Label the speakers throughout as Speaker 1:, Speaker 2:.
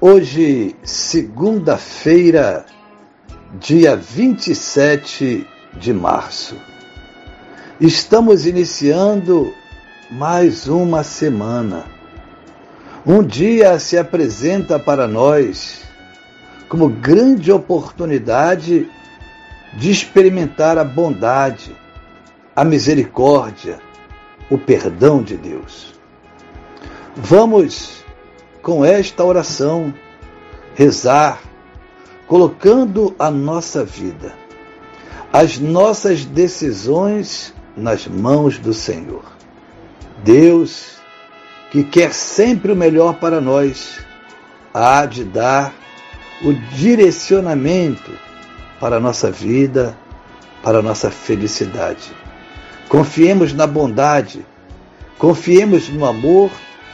Speaker 1: Hoje, segunda-feira, dia 27 de março. Estamos iniciando mais uma semana. Um dia se apresenta para nós como grande oportunidade de experimentar a bondade, a misericórdia, o perdão de Deus. Vamos com esta oração, rezar, colocando a nossa vida, as nossas decisões nas mãos do Senhor. Deus, que quer sempre o melhor para nós, há de dar o direcionamento para a nossa vida, para a nossa felicidade. Confiemos na bondade, confiemos no amor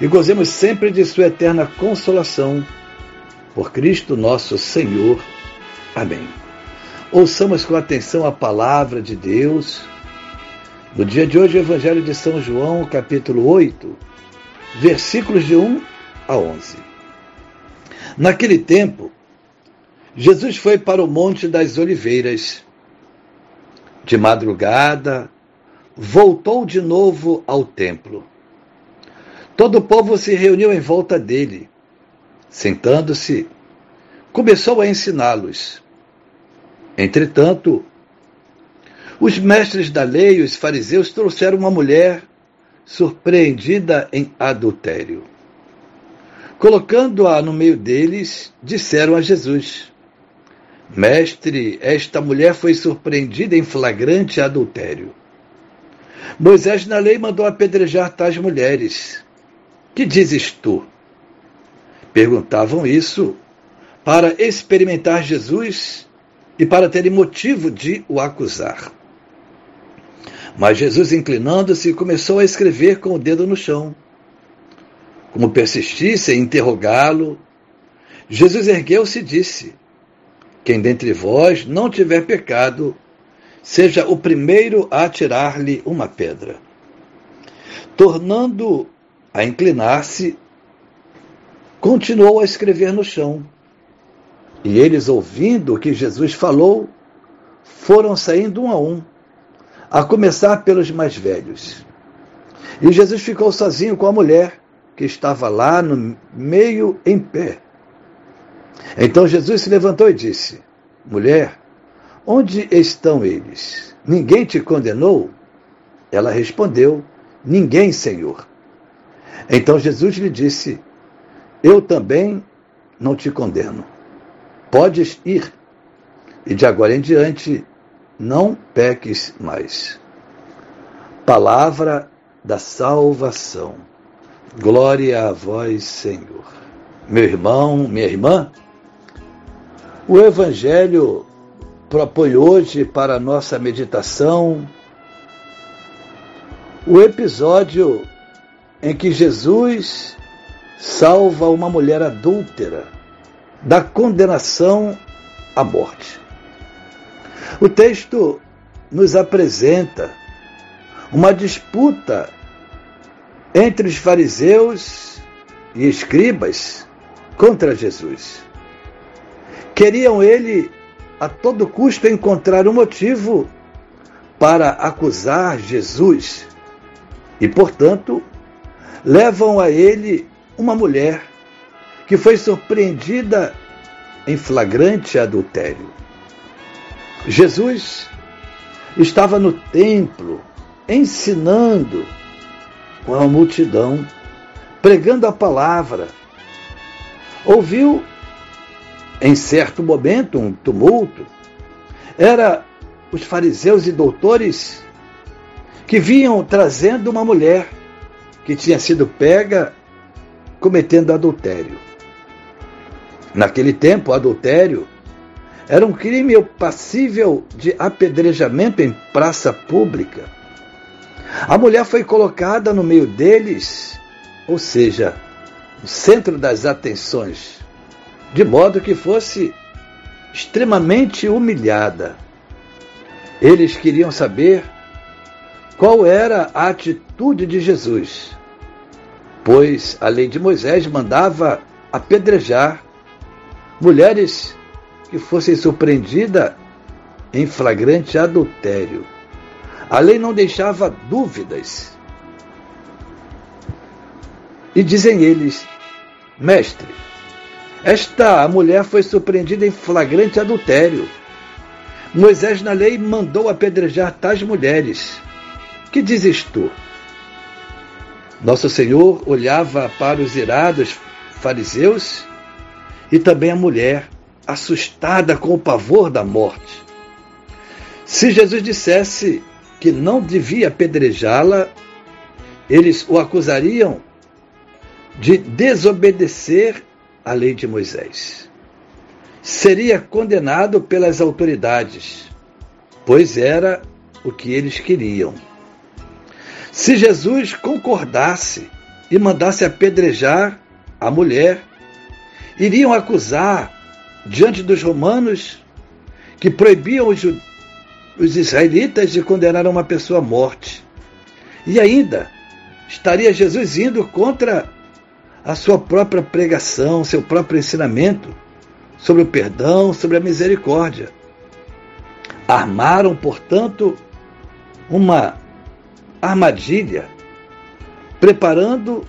Speaker 1: e gozemos sempre de Sua eterna consolação. Por Cristo nosso Senhor. Amém. Ouçamos com atenção a palavra de Deus. No dia de hoje, o Evangelho de São João, capítulo 8, versículos de 1 a 11. Naquele tempo, Jesus foi para o Monte das Oliveiras. De madrugada, voltou de novo ao templo. Todo o povo se reuniu em volta dele. Sentando-se, começou a ensiná-los. Entretanto, os mestres da lei e os fariseus trouxeram uma mulher surpreendida em adultério. Colocando-a no meio deles, disseram a Jesus: Mestre, esta mulher foi surpreendida em flagrante adultério. Moisés na lei mandou apedrejar tais mulheres. Que dizes tu? Perguntavam isso para experimentar Jesus e para terem motivo de o acusar. Mas Jesus, inclinando-se, começou a escrever com o dedo no chão. Como persistisse em interrogá-lo, Jesus ergueu-se e disse: Quem dentre vós não tiver pecado, seja o primeiro a atirar-lhe uma pedra. Tornando a inclinar-se, continuou a escrever no chão. E eles, ouvindo o que Jesus falou, foram saindo um a um, a começar pelos mais velhos. E Jesus ficou sozinho com a mulher, que estava lá no meio em pé. Então Jesus se levantou e disse: Mulher, onde estão eles? Ninguém te condenou? Ela respondeu: Ninguém, Senhor. Então Jesus lhe disse: Eu também não te condeno. Podes ir, e de agora em diante não peques mais. Palavra da salvação. Glória a vós, Senhor. Meu irmão, minha irmã, o Evangelho propõe hoje para a nossa meditação o episódio em que Jesus salva uma mulher adúltera da condenação à morte. O texto nos apresenta uma disputa entre os fariseus e escribas contra Jesus. Queriam ele a todo custo encontrar um motivo para acusar Jesus e, portanto, levam a ele uma mulher que foi surpreendida em flagrante adultério. Jesus estava no templo ensinando com a multidão, pregando a palavra. Ouviu em certo momento um tumulto. Era os fariseus e doutores que vinham trazendo uma mulher que tinha sido pega cometendo adultério. Naquele tempo, adultério era um crime passível de apedrejamento em praça pública. A mulher foi colocada no meio deles, ou seja, no centro das atenções, de modo que fosse extremamente humilhada. Eles queriam saber qual era a atitude de Jesus, pois a lei de Moisés mandava apedrejar mulheres que fossem surpreendidas em flagrante adultério. A lei não deixava dúvidas. E dizem eles: Mestre, esta mulher foi surpreendida em flagrante adultério. Moisés, na lei, mandou apedrejar tais mulheres. Que dizes tu? Nosso Senhor olhava para os irados fariseus e também a mulher, assustada com o pavor da morte. Se Jesus dissesse que não devia apedrejá-la, eles o acusariam de desobedecer à lei de Moisés. Seria condenado pelas autoridades, pois era o que eles queriam. Se Jesus concordasse e mandasse apedrejar a mulher, iriam acusar diante dos romanos que proibiam os, os israelitas de condenar uma pessoa à morte. E ainda estaria Jesus indo contra a sua própria pregação, seu próprio ensinamento sobre o perdão, sobre a misericórdia. Armaram, portanto, uma armadilha, preparando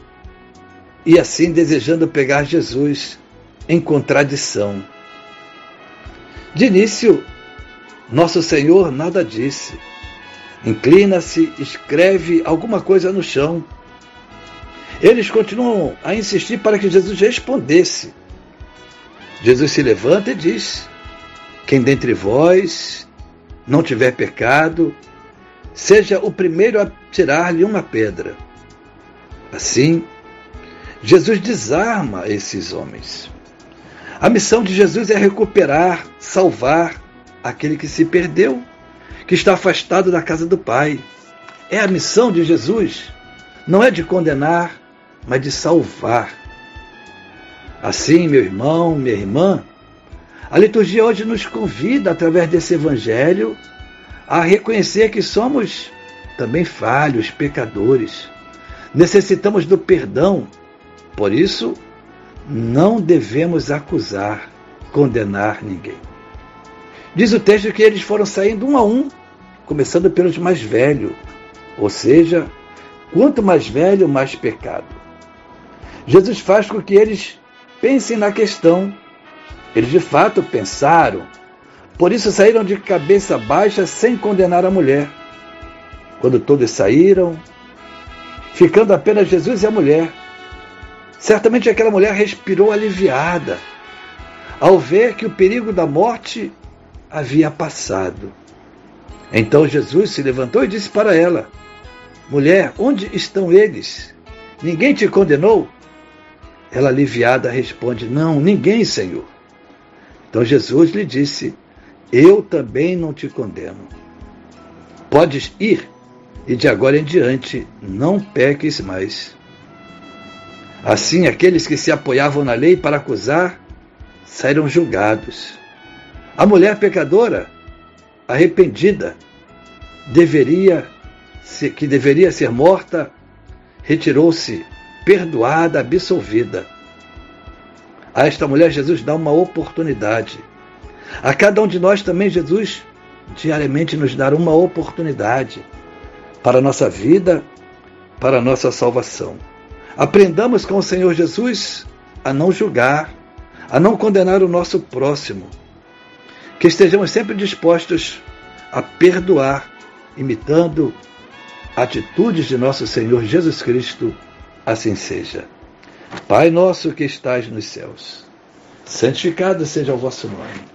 Speaker 1: e assim desejando pegar Jesus em contradição. De início, nosso Senhor nada disse. Inclina-se, escreve alguma coisa no chão. Eles continuam a insistir para que Jesus respondesse. Jesus se levanta e diz: Quem dentre vós não tiver pecado, seja o primeiro a tirar-lhe uma pedra. Assim, Jesus desarma esses homens. A missão de Jesus é recuperar, salvar aquele que se perdeu, que está afastado da casa do Pai. É a missão de Jesus. Não é de condenar, mas de salvar. Assim, meu irmão, minha irmã, a liturgia hoje nos convida, através desse evangelho, a reconhecer que somos também falhos, pecadores. Necessitamos do perdão. Por isso, não devemos acusar, condenar ninguém. Diz o texto que eles foram saindo um a um, começando pelos mais velhos, ou seja, quanto mais velho, mais pecado. Jesus faz com que eles pensem na questão. Eles de fato pensaram, por isso saíram de cabeça baixa sem condenar a mulher. Quando todos saíram, ficando apenas Jesus e a mulher, Certamente aquela mulher respirou aliviada ao ver que o perigo da morte havia passado. Então Jesus se levantou e disse para ela: Mulher, onde estão eles? Ninguém te condenou? Ela, aliviada, responde: Não, ninguém, Senhor. Então Jesus lhe disse: Eu também não te condeno. Podes ir e de agora em diante não peques mais. Assim, aqueles que se apoiavam na lei para acusar saíram julgados. A mulher pecadora arrependida, deveria que deveria ser morta, retirou-se perdoada, absolvida. A esta mulher Jesus dá uma oportunidade. A cada um de nós também Jesus diariamente nos dá uma oportunidade para a nossa vida, para a nossa salvação. Aprendamos com o Senhor Jesus a não julgar, a não condenar o nosso próximo. Que estejamos sempre dispostos a perdoar, imitando atitudes de nosso Senhor Jesus Cristo, assim seja. Pai nosso que estás nos céus, santificado seja o vosso nome.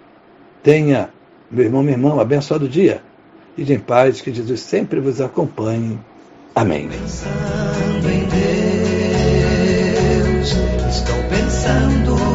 Speaker 1: Tenha, meu irmão, minha irmã, um abençoado dia. E de em paz, que Jesus sempre vos acompanhe. Amém.
Speaker 2: Pensando em Deus, estou pensando